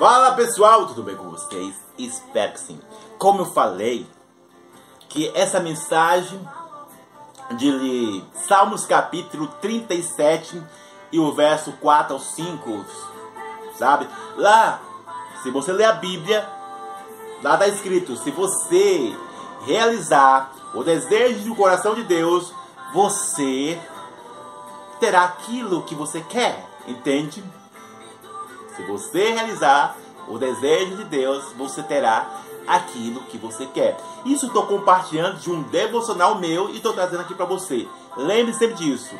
Fala pessoal, tudo bem com vocês? Espero que sim. Como eu falei, que essa mensagem de Salmos capítulo 37 e o verso 4 ao 5, sabe? Lá, se você ler a Bíblia, lá está escrito: se você realizar o desejo do coração de Deus, você terá aquilo que você quer, entende? Se você realizar o desejo de Deus, você terá aquilo que você quer. Isso estou compartilhando de um devocional meu e estou trazendo aqui para você. Lembre sempre disso.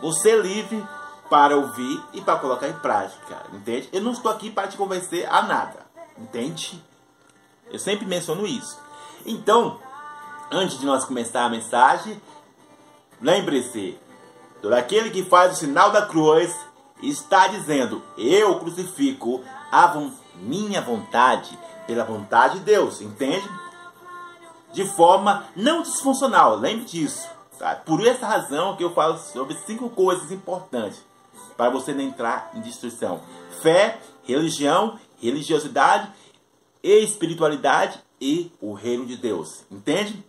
Você é livre para ouvir e para colocar em prática, entende? Eu não estou aqui para te convencer a nada, entende? Eu sempre menciono isso. Então, antes de nós começar a mensagem, lembre-se, todo aquele que faz o sinal da cruz está dizendo: Eu crucifico a minha vontade pela vontade de Deus, entende? De forma não disfuncional, lembre disso. Tá? Por essa razão que eu falo sobre cinco coisas importantes para você não entrar em destruição: fé, religião, religiosidade, espiritualidade e o reino de Deus, entende?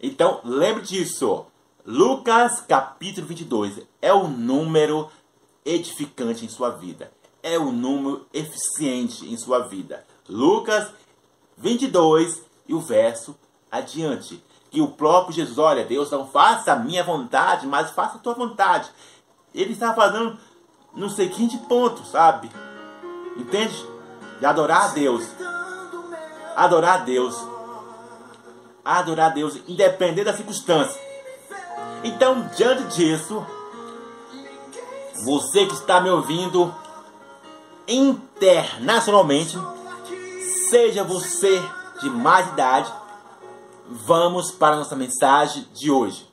Então lembre disso. Lucas capítulo 22 é o número edificante em sua vida. É o número eficiente em sua vida. Lucas 22 e o verso adiante. Que o próprio Jesus, olha, Deus não faça a minha vontade, mas faça a tua vontade. Ele está fazendo no seguinte ponto, sabe? Entende? De adorar a Deus. Adorar a Deus. Adorar a Deus, independente da circunstância. Então, diante disso, você que está me ouvindo internacionalmente, seja você de mais idade, vamos para a nossa mensagem de hoje.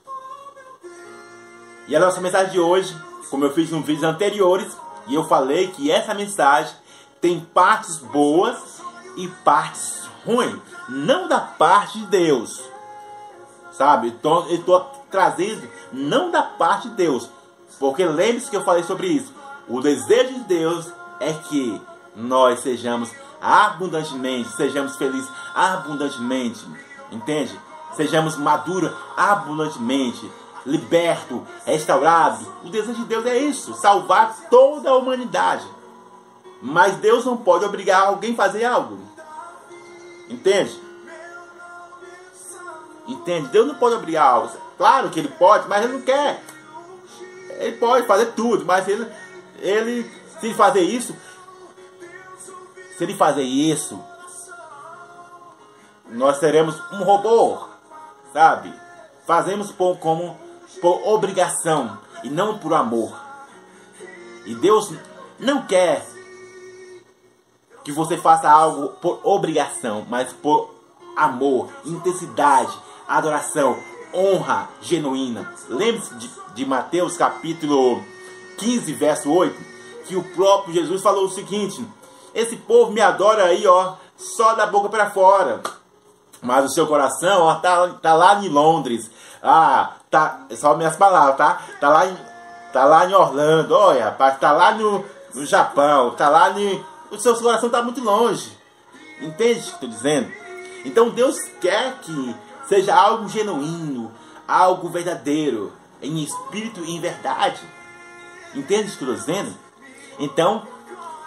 E a nossa mensagem de hoje, como eu fiz em vídeos anteriores, e eu falei que essa mensagem tem partes boas e partes ruins, não da parte de Deus, sabe? Então eu estou trazendo não da parte de Deus, porque lembre-se que eu falei sobre isso. O desejo de Deus é que nós sejamos abundantemente, sejamos felizes abundantemente, entende? Sejamos maduros abundantemente, liberto, restaurado. O desejo de Deus é isso, salvar toda a humanidade. Mas Deus não pode obrigar alguém a fazer algo. Entende? Entende? Deus não pode obrigar algo. Claro que ele pode, mas ele não quer. Ele pode fazer tudo, mas ele, ele se ele fazer isso, se ele fazer isso, nós seremos um robô, sabe? Fazemos por, como por obrigação e não por amor. E Deus não quer que você faça algo por obrigação, mas por amor, intensidade, adoração, honra genuína. Lembre-se de, de Mateus capítulo 15, verso 8, que o próprio Jesus falou o seguinte: Esse povo me adora aí, ó, só da boca para fora. Mas o seu coração, ó, tá, tá lá em Londres. Ah, tá, é só minhas palavras, tá? Tá lá em, tá lá em Orlando, olha, rapaz, tá lá no, no Japão, tá lá no. O seu coração tá muito longe. Entende o que estou dizendo? Então Deus quer que seja algo genuíno, algo verdadeiro, em espírito e em verdade. Entende o que estou dizendo? Então,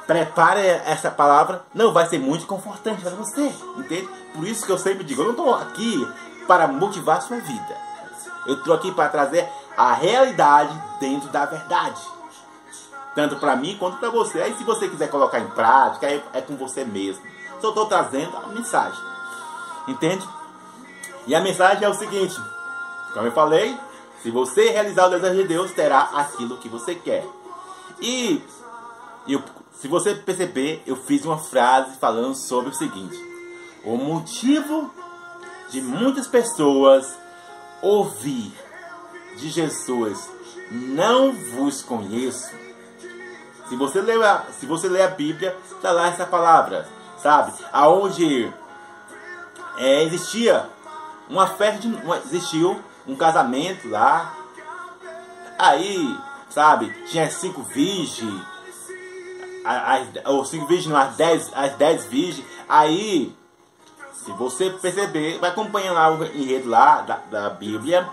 prepare essa palavra, não vai ser muito confortante para você, entende? Por isso que eu sempre digo, eu não estou aqui para motivar a sua vida. Eu estou aqui para trazer a realidade dentro da verdade. Tanto para mim quanto para você. Aí se você quiser colocar em prática, é, com você mesmo. Só estou trazendo a mensagem. Entende? E a mensagem é o seguinte: como eu falei, se você realizar o desejo de Deus, terá aquilo que você quer. E eu, se você perceber, eu fiz uma frase falando sobre o seguinte: o motivo de muitas pessoas ouvir de Jesus, não vos conheço. Se você ler a, se você ler a Bíblia, está lá essa palavra, sabe? Aonde é, existia uma festa uma, existiu um casamento lá. Aí, sabe, tinha cinco virgens. as, os cinco virgens, não, as dez, as dez virgens. Aí, se você perceber, vai acompanhando lá o enredo lá da, da Bíblia.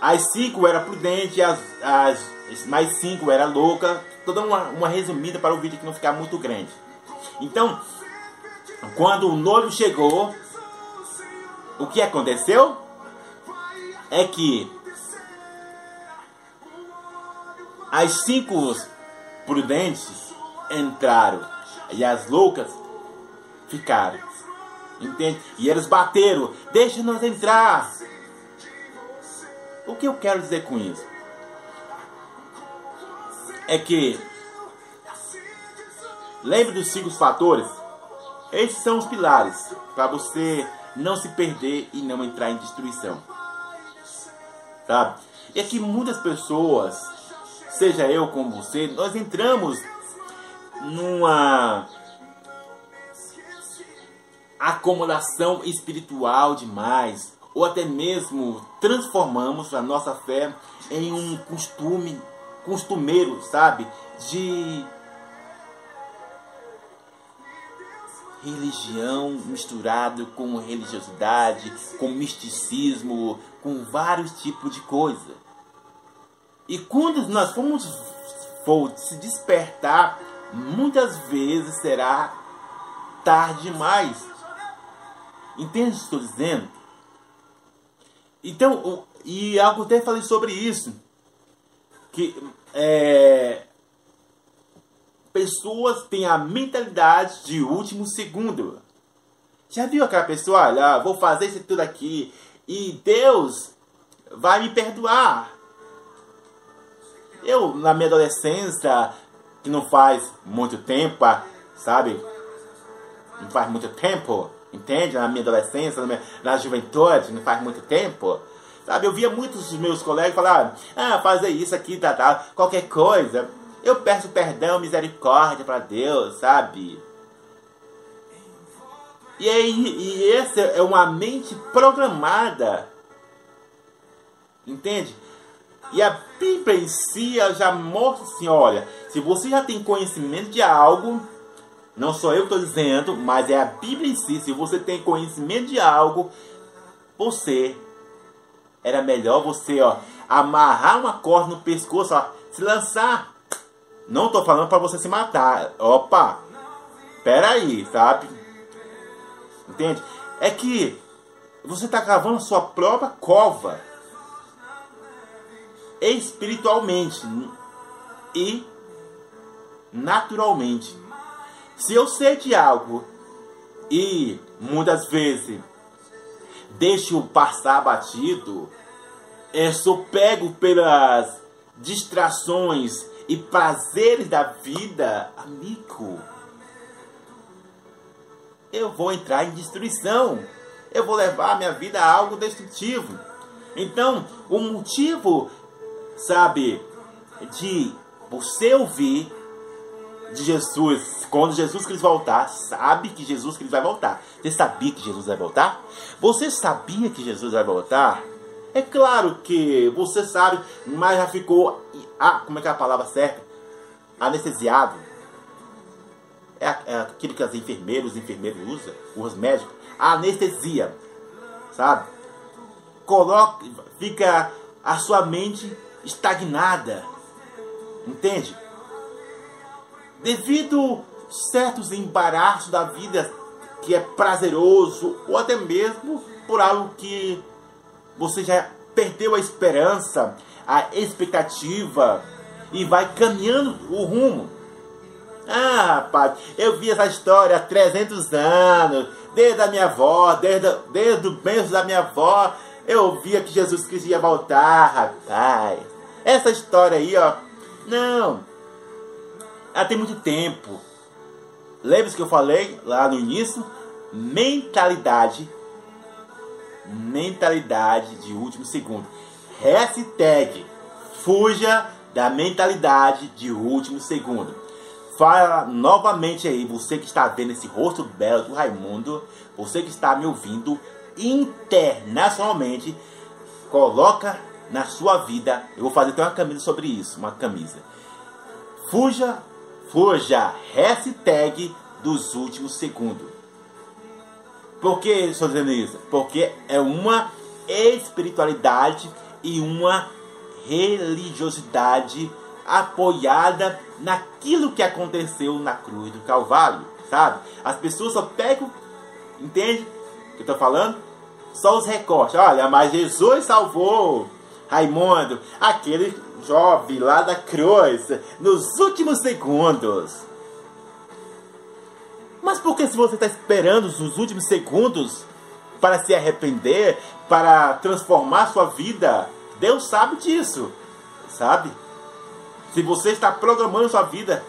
As cinco eram prudentes, as, as mais cinco era louca. Toda uma, uma resumida para o vídeo que não ficar muito grande. Então, quando o noivo chegou, o que aconteceu? É que as cinco prudentes entraram e as loucas ficaram. Entende? E eles bateram, deixa-nos entrar. O que eu quero dizer com isso? É que lembre dos cinco fatores. Esses são os pilares para você não se perder e não entrar em destruição. Sabe? E é que muitas pessoas, seja eu como você, nós entramos numa acomodação espiritual demais, ou até mesmo transformamos a nossa fé em um costume, costumeiro, sabe? De religião misturado com religiosidade, com misticismo, com vários tipos de coisa. E quando nós formos for se despertar, muitas vezes será tarde demais. Entende o que estou dizendo? Então, e algo até falei sobre isso. Que é, pessoas têm a mentalidade de último segundo. Já viu aquela pessoa, olha, vou fazer isso tudo aqui e Deus vai me perdoar. Eu, na minha adolescência, que não faz muito tempo, sabe? Não faz muito tempo, entende? Na minha adolescência, na, minha, na juventude, não faz muito tempo. Sabe, eu via muitos dos meus colegas falar, ah, fazer isso aqui, tá, tá, qualquer coisa. Eu peço perdão, misericórdia para Deus, sabe? E, aí, e essa é uma mente programada. Entende? E a Bíblia em si já mostra assim, olha, se você já tem conhecimento de algo, não sou eu que estou dizendo, mas é a Bíblia em si, se você tem conhecimento de algo, você era melhor você, ó, amarrar uma corda no pescoço, ó, se lançar não tô falando para você se matar. Opa! Pera aí, sabe? Entende? É que você tá cavando sua própria cova. Espiritualmente e naturalmente. Se eu sei de algo e muitas vezes deixo passar batido, eu sou pego pelas distrações e prazeres da vida, amigo, eu vou entrar em destruição. Eu vou levar a minha vida a algo destrutivo. Então, o motivo, sabe, de você ouvir de Jesus, quando Jesus Cristo voltar, sabe que Jesus Cristo vai voltar. Você sabia que Jesus vai voltar? Você sabia que Jesus vai voltar? É claro que você sabe, mas já ficou. Ah, como é que é a palavra certa? Anestesiado. É, é aquilo que as enfermeiras, os enfermeiros usam, os médicos. A anestesia. Sabe? Coloca, fica a sua mente estagnada. Entende? Devido certos embaraços da vida que é prazeroso ou até mesmo por algo que você já perdeu a esperança, a expectativa e vai caminhando o rumo. Ah, rapaz, eu vi essa história há 300 anos, desde a minha avó, desde, desde o berço da minha avó, eu via que Jesus Cristo ia voltar, rapaz. Essa história aí, ó, não, ela tem muito tempo. Lembra que eu falei lá no início? Mentalidade mentalidade de último segundo. Hashtag fuja da mentalidade de último segundo. Fala novamente aí, você que está vendo esse rosto belo do Raimundo, você que está me ouvindo internacionalmente, coloca na sua vida. Eu vou fazer até uma camisa sobre isso, uma camisa. Fuja, fuja. Hashtag dos últimos segundos. Por que estou dizendo isso? Porque é uma espiritualidade e uma religiosidade apoiada naquilo que aconteceu na cruz do Calvário, sabe? As pessoas só pegam, entende o que eu tô falando? Só os recortes. Olha, mas Jesus salvou Raimundo, aquele jovem lá da cruz, nos últimos segundos. Mas por que se você está esperando os últimos segundos para se arrepender, para transformar sua vida? Deus sabe disso, sabe? Se você está programando sua vida,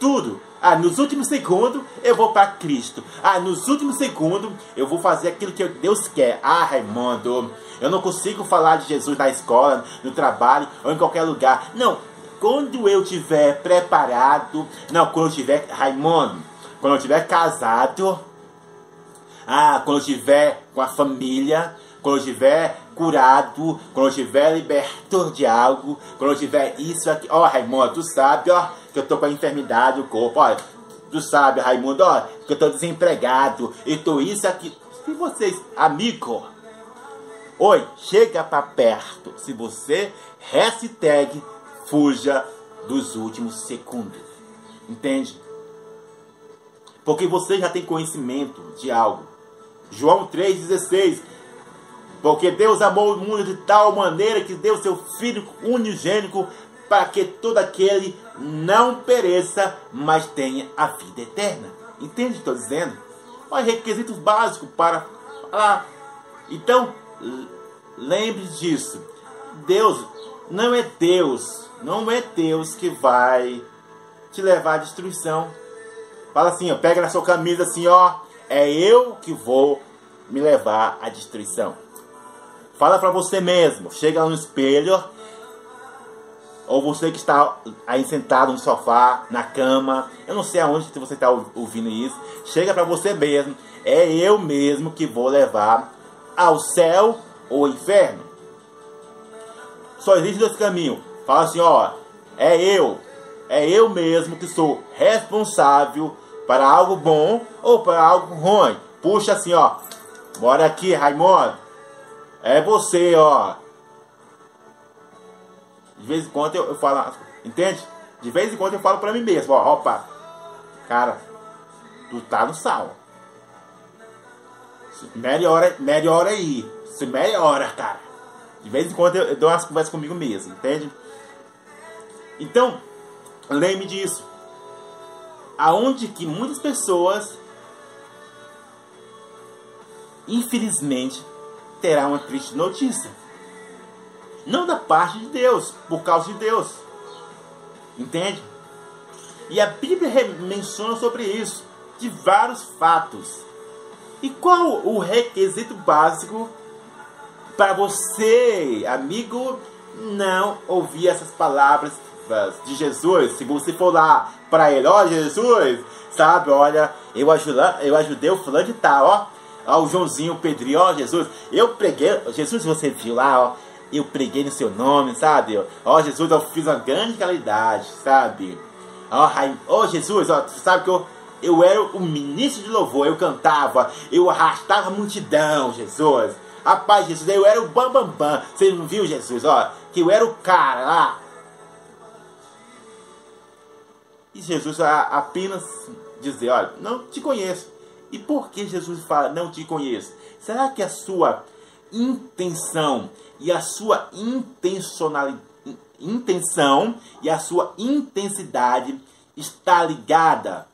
tudo. Ah, nos últimos segundos eu vou para Cristo. Ah, nos últimos segundos eu vou fazer aquilo que Deus quer. Ah, Raimundo, eu não consigo falar de Jesus na escola, no trabalho ou em qualquer lugar. Não, quando eu tiver preparado, não, quando eu tiver, Raimundo, quando eu tiver casado, ah, quando eu tiver com a família, quando eu tiver curado, quando eu tiver liberto de algo, quando eu tiver isso aqui, ó, oh, Raimundo, tu sabe, ó, que eu tô com a enfermidade do corpo, ó, tu sabe, Raimundo, ó, que eu tô desempregado, e tô isso aqui. Se vocês, amigo, oi, chega pra perto, se você hashtag fuja dos últimos segundos. Entende? Porque você já tem conhecimento de algo. João 3,16. Porque Deus amou o mundo de tal maneira que deu seu Filho unigênico para que todo aquele não pereça, mas tenha a vida eterna. Entende o que estou dizendo? Olha, requisitos básicos para falar. Então, lembre disso. Deus não é Deus não é Deus que vai te levar à destruição. Fala assim, ó, pega na sua camisa assim, ó, é eu que vou me levar à destruição. Fala para você mesmo, chega no espelho, ou você que está aí sentado no sofá, na cama, eu não sei aonde você está ouvindo isso, chega para você mesmo, é eu mesmo que vou levar ao céu ou inferno. Só existe dois caminhos, Fala assim, ó, é eu, é eu mesmo que sou responsável para algo bom ou para algo ruim. Puxa assim, ó. Bora aqui, Raimundo. É você, ó. De vez em quando eu, eu falo, entende? De vez em quando eu falo pra mim mesmo, ó, opa. Cara, tu tá no sal. Melhora, melhora aí. Se melhora, cara. De vez em quando eu, eu dou umas conversas comigo mesmo, entende? Então, lembre disso. Aonde que muitas pessoas, infelizmente, terá uma triste notícia. Não da parte de Deus, por causa de Deus. Entende? E a Bíblia menciona sobre isso, de vários fatos. E qual o requisito básico para você, amigo, não ouvir essas palavras de Jesus, se você for lá para ele, ó Jesus, sabe, olha, eu, ajuda, eu ajudei o fulano de tal, ó, ó, o Joãozinho, o Pedrinho, ó Jesus, eu preguei, Jesus, você viu lá, ó, eu preguei no seu nome, sabe, ó. Jesus, eu fiz uma grande qualidade, sabe, ó, ó Jesus, ó, sabe que eu, eu era o ministro de louvor, eu cantava, eu arrastava a multidão, Jesus, rapaz, Jesus, eu era o bambambam, bam, bam. você não viu, Jesus, ó, que eu era o cara lá, E Jesus apenas dizer, olha, não te conheço. E por que Jesus fala, não te conheço? Será que a sua intenção e a sua intencionalidade, intenção e a sua intensidade está ligada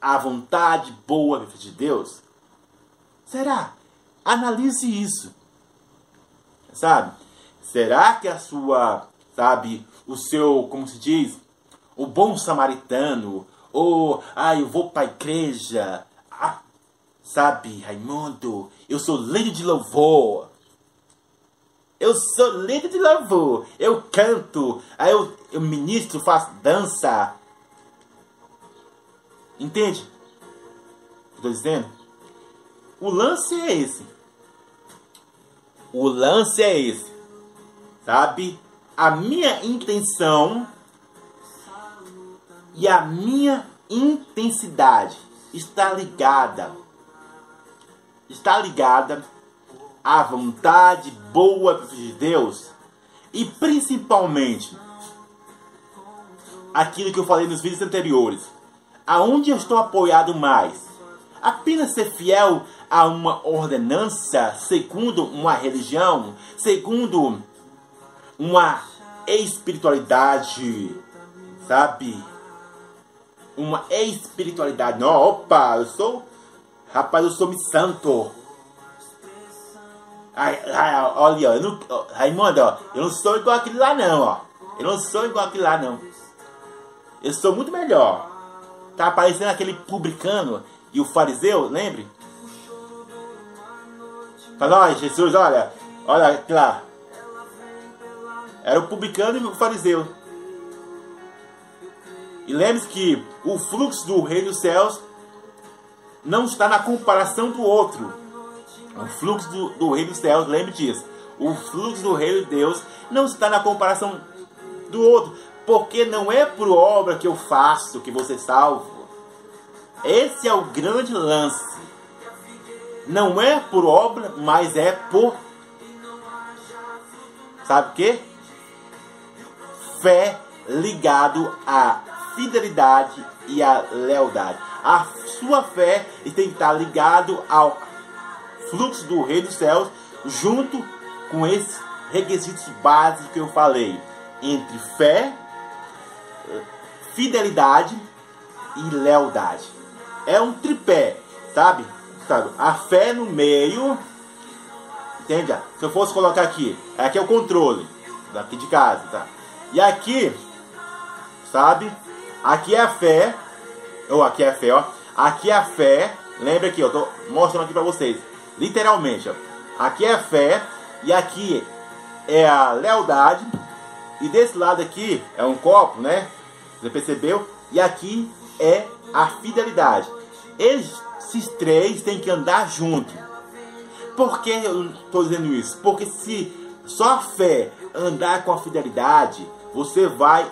à vontade boa de Deus? Será? Analise isso. Sabe? Será que a sua, sabe, o seu, como se diz, o bom samaritano, ou, ah, eu vou para a igreja, ah, sabe, Raimundo, eu sou líder de louvor. Eu sou líder de louvor, eu canto, aí eu, eu ministro, faço dança. Entende? Estou dizendo? O lance é esse. O lance é esse. Sabe? A minha intenção e a minha intensidade está ligada está ligada à vontade boa de Deus e principalmente aquilo que eu falei nos vídeos anteriores. Aonde eu estou apoiado mais? Apenas ser fiel a uma ordenança segundo uma religião, segundo uma espiritualidade, sabe? Uma espiritualidade. Não, opa, eu sou. Rapaz, eu sou me santo. Ai, ai, olha, eu não, Raimundo, eu não sou igual aquele lá não, ó. Eu não sou igual aquele lá não. Eu sou muito melhor. Tá aparecendo aquele publicano e o fariseu, lembre? Fala, olha, Jesus, olha, olha lá. Era o publicano e o fariseu. E lembre-se que o fluxo do reino dos céus não está na comparação do outro. O fluxo do, do reino dos céus, lembre disso. O fluxo do reino de Deus não está na comparação do outro. Porque não é por obra que eu faço que você salvo. Esse é o grande lance. Não é por obra, mas é por. Sabe o quê? Fé ligado à fidelidade e à lealdade. A sua fé tem que estar ligado ao fluxo do reino dos céus, junto com esses requisitos básicos que eu falei, entre fé, fidelidade e lealdade. É um tripé, sabe? sabe? A fé no meio, entende? Se eu fosse colocar aqui, aqui é o controle daqui de casa, tá? E aqui, sabe? Aqui é a fé, ou aqui é a fé, ó. Aqui é a fé. Lembra aqui, eu tô mostrando aqui para vocês. Literalmente, ó. Aqui é a fé e aqui é a lealdade. E desse lado aqui é um copo, né? Você percebeu? E aqui é a fidelidade. Esses três têm que andar junto. Por que eu estou dizendo isso? Porque se só a fé andar com a fidelidade, você vai,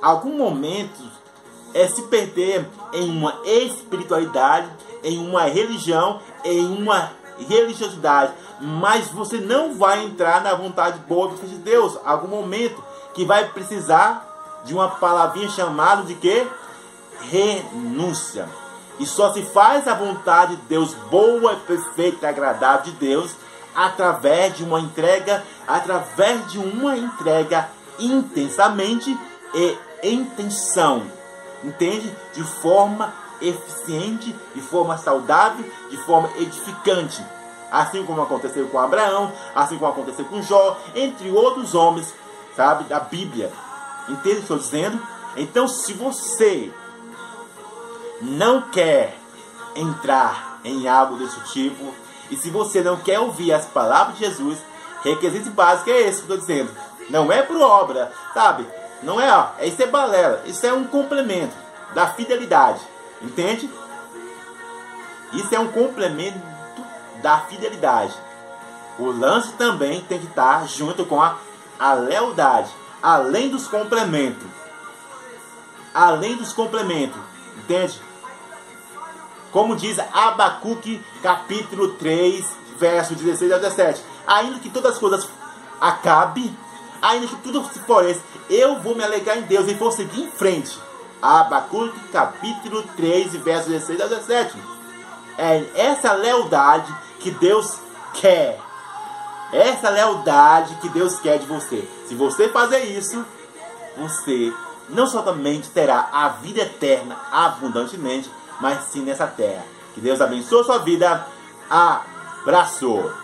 algum momento, é se perder em uma espiritualidade, em uma religião, em uma religiosidade, mas você não vai entrar na vontade boa de Deus. Algum momento que vai precisar de uma palavrinha chamada de que renúncia. E só se faz a vontade de Deus boa, perfeita agradável de Deus através de uma entrega, através de uma entrega intensamente e intenção entende? De forma eficiente, de forma saudável, de forma edificante. Assim como aconteceu com Abraão, assim como aconteceu com Jó, entre outros homens, sabe, da Bíblia. Entende o que estou dizendo? Então, se você não quer entrar em algo desse tipo, e se você não quer ouvir as palavras de Jesus, requisito básico é esse que eu estou dizendo. Não é por obra, sabe? Não é, ó, isso é balela, isso é um complemento da fidelidade, entende? Isso é um complemento da fidelidade. O lance também tem que estar junto com a, a lealdade, além dos complementos. Além dos complementos, entende? Como diz Abacuque, capítulo 3, verso 16 a 17. Ainda que todas as coisas acabem, ainda que tudo se floresça, eu vou me alegrar em Deus e vou seguir em frente. Abacuque, capítulo 3, verso 16 a 17. É essa lealdade que Deus quer. Essa lealdade que Deus quer de você. Se você fazer isso, você não somente terá a vida eterna abundantemente, mas sim nessa terra. Que Deus abençoe a sua vida. Abraço!